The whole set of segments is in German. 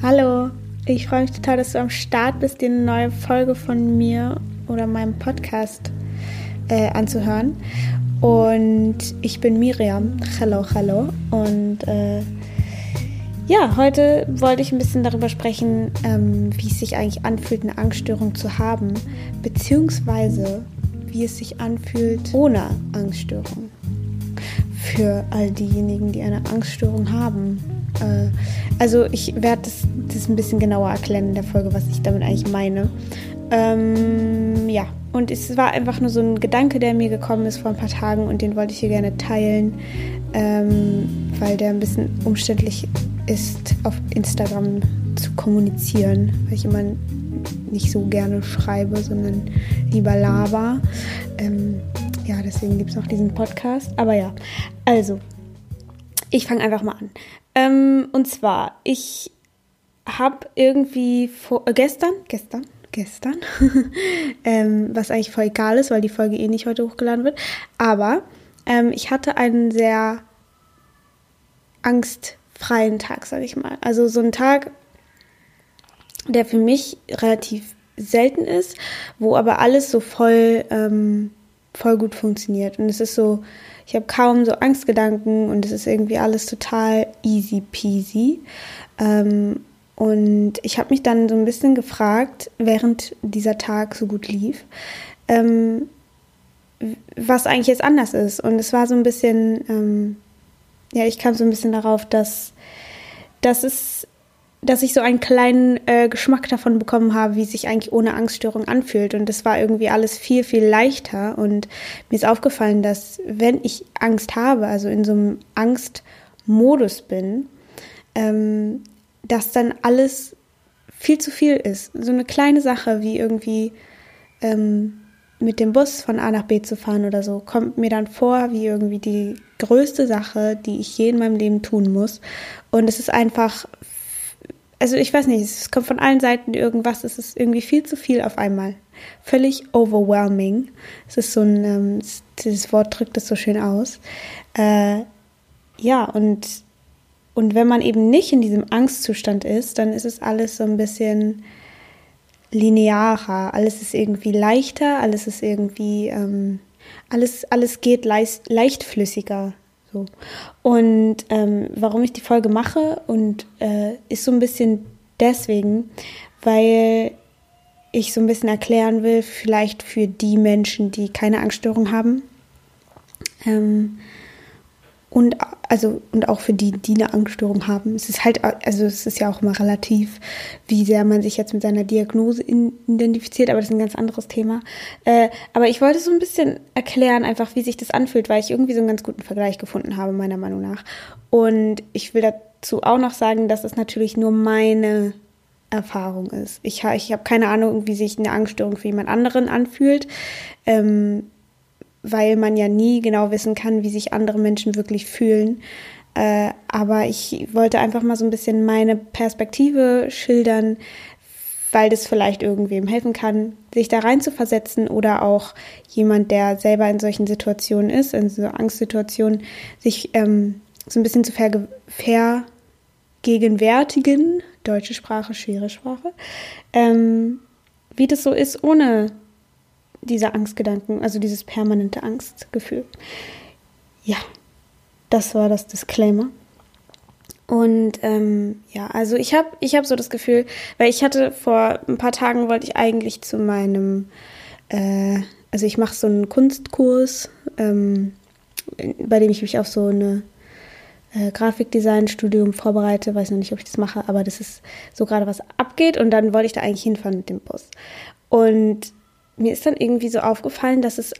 Hallo, ich freue mich total, dass du am Start bist, dir eine neue Folge von mir oder meinem Podcast äh, anzuhören. Und ich bin Miriam. Hallo, hallo. Und äh, ja, heute wollte ich ein bisschen darüber sprechen, ähm, wie es sich eigentlich anfühlt, eine Angststörung zu haben, beziehungsweise wie es sich anfühlt ohne Angststörung. Für all diejenigen, die eine Angststörung haben. Äh, also ich werde das, das ein bisschen genauer erklären in der Folge, was ich damit eigentlich meine. Ähm, ja, und es war einfach nur so ein Gedanke, der mir gekommen ist vor ein paar Tagen und den wollte ich hier gerne teilen, ähm, weil der ein bisschen umständlich ist, auf Instagram zu kommunizieren, weil ich immer nicht so gerne schreibe, sondern lieber laber. Ähm, ja, deswegen gibt es noch diesen Podcast. Aber ja, also, ich fange einfach mal an. Ähm, und zwar, ich habe irgendwie vor, äh, gestern, gestern, gestern, ähm, was eigentlich voll egal ist, weil die Folge eh nicht heute hochgeladen wird, aber ähm, ich hatte einen sehr angstfreien Tag, sage ich mal. Also so einen Tag, der für mich relativ selten ist, wo aber alles so voll, ähm, voll gut funktioniert. Und es ist so, ich habe kaum so Angstgedanken und es ist irgendwie alles total easy peasy. Ähm, und ich habe mich dann so ein bisschen gefragt, während dieser Tag so gut lief, ähm, was eigentlich jetzt anders ist. Und es war so ein bisschen, ähm, ja, ich kam so ein bisschen darauf, dass, dass es dass ich so einen kleinen äh, Geschmack davon bekommen habe, wie sich eigentlich ohne Angststörung anfühlt. Und das war irgendwie alles viel, viel leichter. Und mir ist aufgefallen, dass wenn ich Angst habe, also in so einem Angstmodus bin, ähm, dass dann alles viel zu viel ist. So eine kleine Sache wie irgendwie ähm, mit dem Bus von A nach B zu fahren oder so, kommt mir dann vor wie irgendwie die größte Sache, die ich je in meinem Leben tun muss. Und es ist einfach also ich weiß nicht, es kommt von allen Seiten irgendwas, es ist irgendwie viel zu viel auf einmal. Völlig overwhelming. Es ist so ein, ähm, dieses Wort drückt es so schön aus. Äh, ja, und, und wenn man eben nicht in diesem Angstzustand ist, dann ist es alles so ein bisschen linearer. Alles ist irgendwie leichter, alles ist irgendwie, ähm, alles, alles geht leicht, leichtflüssiger. So. Und ähm, warum ich die Folge mache und äh, ist so ein bisschen deswegen, weil ich so ein bisschen erklären will, vielleicht für die Menschen, die keine Angststörung haben. Ähm, und also und auch für die, die eine Angststörung haben. Es ist halt, also es ist ja auch immer relativ, wie sehr man sich jetzt mit seiner Diagnose in, identifiziert, aber das ist ein ganz anderes Thema. Äh, aber ich wollte so ein bisschen erklären, einfach wie sich das anfühlt, weil ich irgendwie so einen ganz guten Vergleich gefunden habe, meiner Meinung nach. Und ich will dazu auch noch sagen, dass es natürlich nur meine Erfahrung ist. Ich, ich habe keine Ahnung, wie sich eine Angststörung für jemand anderen anfühlt. Ähm, weil man ja nie genau wissen kann, wie sich andere Menschen wirklich fühlen. Äh, aber ich wollte einfach mal so ein bisschen meine Perspektive schildern, weil das vielleicht irgendwem helfen kann, sich da rein zu versetzen oder auch jemand, der selber in solchen Situationen ist, in so Angstsituationen, sich ähm, so ein bisschen zu vergegenwärtigen, deutsche Sprache, schwere Sprache, ähm, wie das so ist, ohne diese Angstgedanken, also dieses permanente Angstgefühl. Ja, das war das Disclaimer. Und ähm, ja, also ich habe ich hab so das Gefühl, weil ich hatte vor ein paar Tagen wollte ich eigentlich zu meinem, äh, also ich mache so einen Kunstkurs, ähm, bei dem ich mich auf so eine äh, Grafikdesign-Studium vorbereite. Weiß noch nicht, ob ich das mache, aber das ist so gerade was abgeht. Und dann wollte ich da eigentlich hinfahren mit dem Bus. Und mir ist dann irgendwie so aufgefallen, dass es,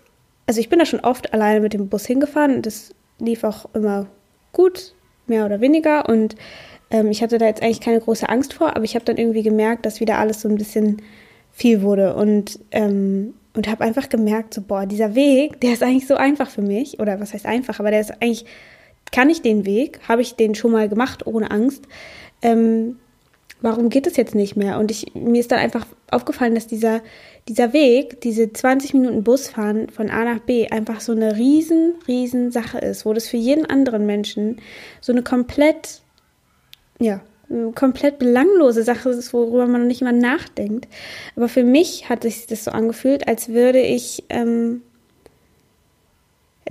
also ich bin da schon oft alleine mit dem Bus hingefahren und das lief auch immer gut, mehr oder weniger. Und ähm, ich hatte da jetzt eigentlich keine große Angst vor, aber ich habe dann irgendwie gemerkt, dass wieder alles so ein bisschen viel wurde und ähm, und habe einfach gemerkt, so boah, dieser Weg, der ist eigentlich so einfach für mich oder was heißt einfach, aber der ist eigentlich kann ich den Weg, habe ich den schon mal gemacht ohne Angst. Ähm, warum geht es jetzt nicht mehr? Und ich, mir ist dann einfach aufgefallen, dass dieser, dieser Weg, diese 20 Minuten Busfahren von A nach B einfach so eine riesen, riesen Sache ist, wo das für jeden anderen Menschen so eine komplett, ja, komplett belanglose Sache ist, worüber man nicht mal nachdenkt. Aber für mich hat sich das so angefühlt, als würde ich, ähm,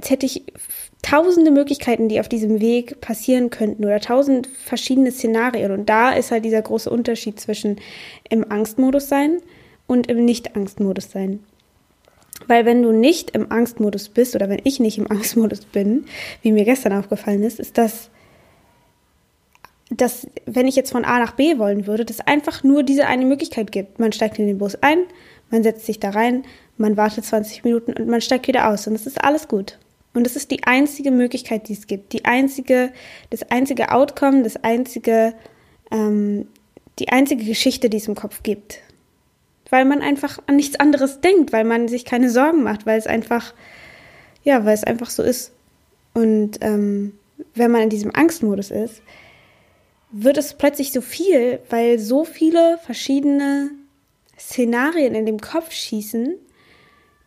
als hätte ich tausende Möglichkeiten, die auf diesem Weg passieren könnten oder tausend verschiedene Szenarien. Und da ist halt dieser große Unterschied zwischen im Angstmodus sein und im Nicht-Angstmodus sein. Weil wenn du nicht im Angstmodus bist oder wenn ich nicht im Angstmodus bin, wie mir gestern aufgefallen ist, ist das, dass wenn ich jetzt von A nach B wollen würde, dass einfach nur diese eine Möglichkeit gibt. Man steigt in den Bus ein, man setzt sich da rein, man wartet 20 Minuten und man steigt wieder aus und es ist alles gut. Und das ist die einzige Möglichkeit, die es gibt. Die einzige, das einzige Outcome, das einzige, ähm, die einzige Geschichte, die es im Kopf gibt. Weil man einfach an nichts anderes denkt, weil man sich keine Sorgen macht, weil es einfach, ja, weil es einfach so ist. Und ähm, wenn man in diesem Angstmodus ist, wird es plötzlich so viel, weil so viele verschiedene Szenarien in dem Kopf schießen,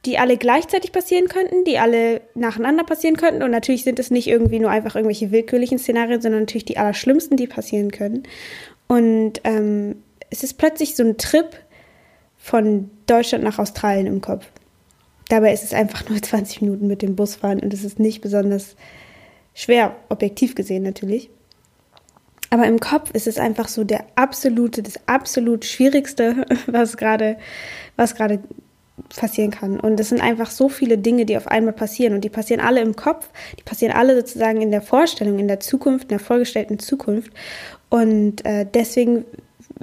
die alle gleichzeitig passieren könnten, die alle nacheinander passieren könnten. Und natürlich sind es nicht irgendwie nur einfach irgendwelche willkürlichen Szenarien, sondern natürlich die allerschlimmsten, die passieren können. Und ähm, es ist plötzlich so ein Trip von Deutschland nach Australien im Kopf. Dabei ist es einfach nur 20 Minuten mit dem Bus fahren und es ist nicht besonders schwer, objektiv gesehen natürlich. Aber im Kopf ist es einfach so der absolute, das absolut Schwierigste, was gerade, was gerade passieren kann. Und es sind einfach so viele Dinge, die auf einmal passieren. Und die passieren alle im Kopf, die passieren alle sozusagen in der Vorstellung, in der Zukunft, in der vorgestellten Zukunft. Und äh, deswegen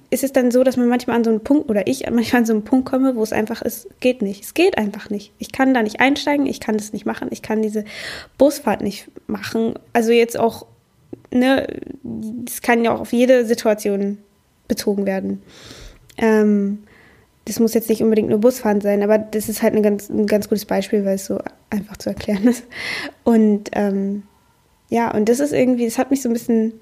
ist es dann so, dass man manchmal an so einen Punkt, oder ich manchmal an so einen Punkt komme, wo es einfach ist, geht nicht. Es geht einfach nicht. Ich kann da nicht einsteigen, ich kann das nicht machen, ich kann diese Busfahrt nicht machen. Also jetzt auch, ne, das kann ja auch auf jede Situation bezogen werden. Ähm, das muss jetzt nicht unbedingt nur Busfahren sein, aber das ist halt ein ganz, ein ganz gutes Beispiel, weil es so einfach zu erklären ist. Und ähm, ja, und das ist irgendwie, das hat mich so ein bisschen,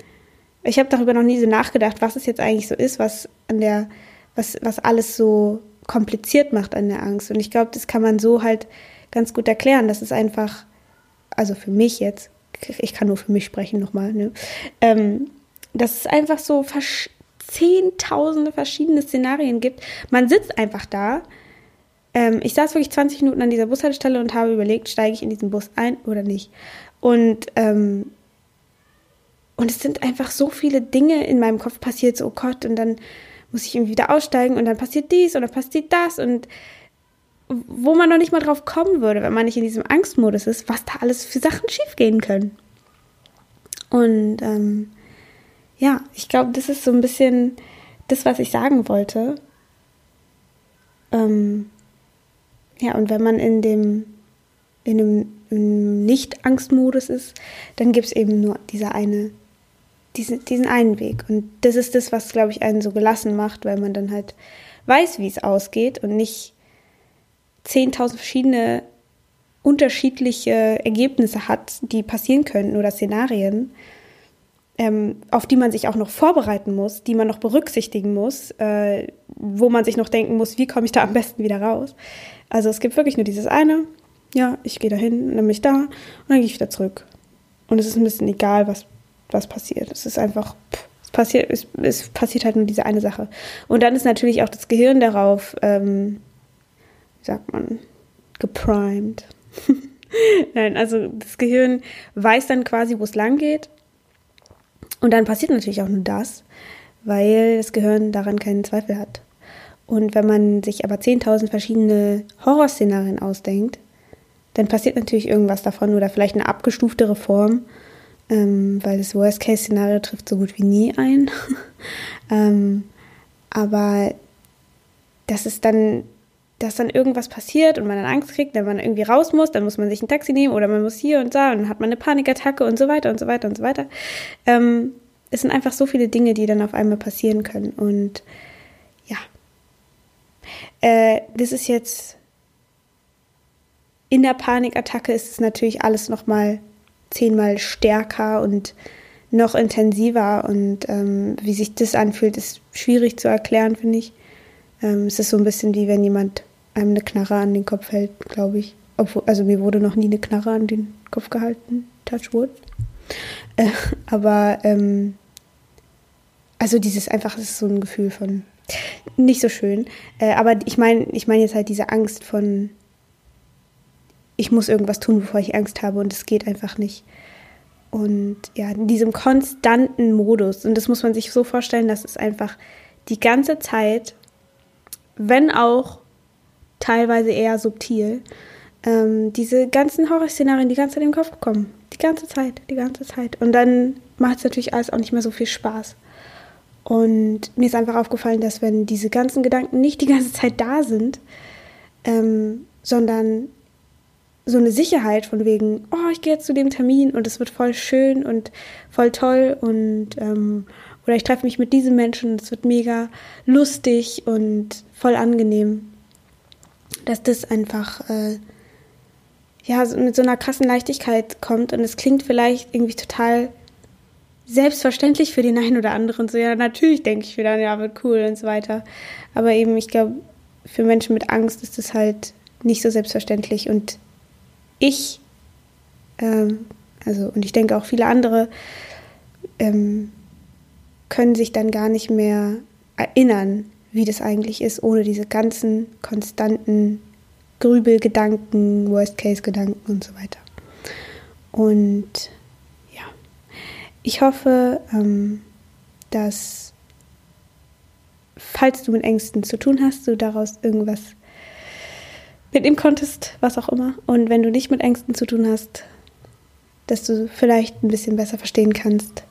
ich habe darüber noch nie so nachgedacht, was es jetzt eigentlich so ist, was an der, was, was alles so kompliziert macht an der Angst. Und ich glaube, das kann man so halt ganz gut erklären. Das ist einfach, also für mich jetzt, ich kann nur für mich sprechen nochmal, ne? Ähm, das ist einfach so versch zehntausende verschiedene Szenarien gibt. Man sitzt einfach da. Ähm, ich saß wirklich 20 Minuten an dieser Bushaltestelle und habe überlegt, steige ich in diesen Bus ein oder nicht. Und, ähm, und es sind einfach so viele Dinge in meinem Kopf passiert, so oh Gott, und dann muss ich irgendwie wieder aussteigen und dann passiert dies dann passiert das und wo man noch nicht mal drauf kommen würde, wenn man nicht in diesem Angstmodus ist, was da alles für Sachen schiefgehen können. Und ähm, ja, ich glaube, das ist so ein bisschen das, was ich sagen wollte. Ähm, ja, und wenn man in dem in einem Nicht-Angstmodus ist, dann gibt es eben nur diese eine, diese, diesen einen Weg. Und das ist das, was, glaube ich, einen so gelassen macht, weil man dann halt weiß, wie es ausgeht und nicht 10.000 verschiedene unterschiedliche Ergebnisse hat, die passieren könnten oder Szenarien, ähm, auf die man sich auch noch vorbereiten muss, die man noch berücksichtigen muss, äh, wo man sich noch denken muss, wie komme ich da am besten wieder raus. Also es gibt wirklich nur dieses eine, ja, ich gehe dahin, dann bin ich da und dann gehe ich wieder zurück. Und es ist ein bisschen egal, was, was passiert. Es ist einfach, pff, es, passiert, es, es passiert halt nur diese eine Sache. Und dann ist natürlich auch das Gehirn darauf, ähm, wie sagt man, geprimed. Nein, also das Gehirn weiß dann quasi, wo es lang geht und dann passiert natürlich auch nur das, weil das Gehirn daran keinen Zweifel hat. Und wenn man sich aber 10.000 verschiedene Horrorszenarien ausdenkt, dann passiert natürlich irgendwas davon oder vielleicht eine abgestuftere Form, ähm, weil das Worst-Case-Szenario trifft so gut wie nie ein. ähm, aber das ist dann dass dann irgendwas passiert und man dann Angst kriegt, wenn man irgendwie raus muss, dann muss man sich ein Taxi nehmen oder man muss hier und da und dann hat man eine Panikattacke und so weiter und so weiter und so weiter. Ähm, es sind einfach so viele Dinge, die dann auf einmal passieren können. Und ja, äh, das ist jetzt in der Panikattacke ist es natürlich alles noch mal zehnmal stärker und noch intensiver und ähm, wie sich das anfühlt, ist schwierig zu erklären, finde ich. Ähm, es ist so ein bisschen wie wenn jemand einem eine Knarre an den Kopf hält, glaube ich. Obwohl, also mir wurde noch nie eine Knarre an den Kopf gehalten, touch wood. Äh, aber ähm, also dieses einfach, es ist so ein Gefühl von nicht so schön. Äh, aber ich meine, ich meine jetzt halt diese Angst von, ich muss irgendwas tun, bevor ich Angst habe und es geht einfach nicht. Und ja, in diesem konstanten Modus, und das muss man sich so vorstellen, dass es einfach die ganze Zeit, wenn auch teilweise eher subtil, ähm, diese ganzen Horrorszenarien die ganze Zeit im Kopf kommen. Die ganze Zeit, die ganze Zeit. Und dann macht es natürlich alles auch nicht mehr so viel Spaß. Und mir ist einfach aufgefallen, dass wenn diese ganzen Gedanken nicht die ganze Zeit da sind, ähm, sondern so eine Sicherheit von wegen, oh, ich gehe jetzt zu dem Termin und es wird voll schön und voll toll und ähm, oder ich treffe mich mit diesem Menschen und es wird mega lustig und voll angenehm, dass das einfach äh, ja mit so einer krassen Leichtigkeit kommt und es klingt vielleicht irgendwie total selbstverständlich für den einen oder anderen. So, ja, natürlich denke ich wieder, ja, wird cool und so weiter. Aber eben, ich glaube, für Menschen mit Angst ist das halt nicht so selbstverständlich. Und ich, ähm, also, und ich denke auch viele andere, ähm, können sich dann gar nicht mehr erinnern, wie das eigentlich ist, ohne diese ganzen konstanten Grübelgedanken, Worst-Case-Gedanken und so weiter. Und ich hoffe, ähm, dass falls du mit Ängsten zu tun hast, du daraus irgendwas mitnehmen konntest, was auch immer. Und wenn du nicht mit Ängsten zu tun hast, dass du vielleicht ein bisschen besser verstehen kannst,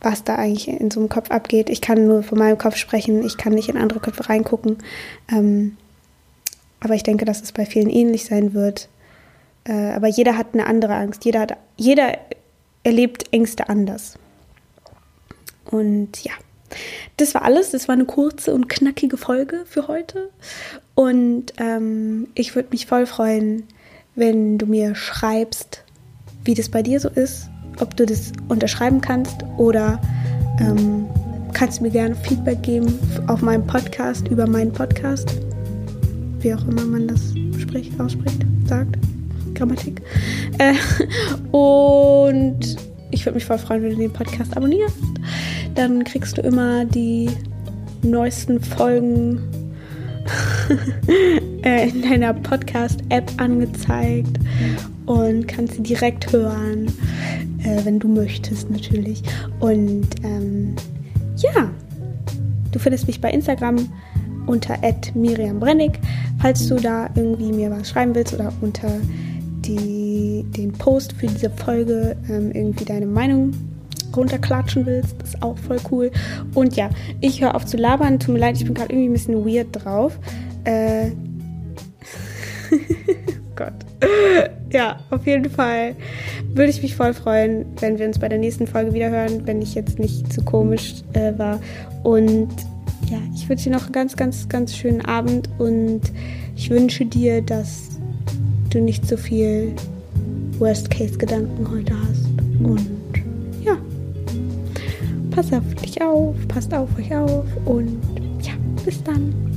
was da eigentlich in so einem Kopf abgeht. Ich kann nur von meinem Kopf sprechen, ich kann nicht in andere Köpfe reingucken. Ähm, aber ich denke, dass es bei vielen ähnlich sein wird. Äh, aber jeder hat eine andere Angst. Jeder, hat, jeder erlebt Ängste anders. Und ja, das war alles. Das war eine kurze und knackige Folge für heute. Und ähm, ich würde mich voll freuen, wenn du mir schreibst, wie das bei dir so ist, ob du das unterschreiben kannst oder ähm, kannst du mir gerne Feedback geben auf meinem Podcast, über meinen Podcast, wie auch immer man das spricht, ausspricht, sagt. Grammatik. Äh, und ich würde mich voll freuen, wenn du den Podcast abonnierst. Dann kriegst du immer die neuesten Folgen äh, in deiner Podcast-App angezeigt und kannst sie direkt hören, äh, wenn du möchtest natürlich. Und ähm, ja, du findest mich bei Instagram unter Miriam Brennig, falls du da irgendwie mir was schreiben willst oder unter die, den Post für diese Folge ähm, irgendwie deine Meinung runterklatschen willst, ist auch voll cool. Und ja, ich höre auf zu labern. Tut mir leid, ich bin gerade irgendwie ein bisschen weird drauf. Äh Gott. ja, auf jeden Fall würde ich mich voll freuen, wenn wir uns bei der nächsten Folge wieder hören, wenn ich jetzt nicht zu komisch äh, war. Und ja, ich wünsche dir noch einen ganz, ganz, ganz schönen Abend und ich wünsche dir, dass du nicht so viel Worst-Case-Gedanken heute hast. Und ja, pass auf dich auf, passt auf euch auf und ja, bis dann.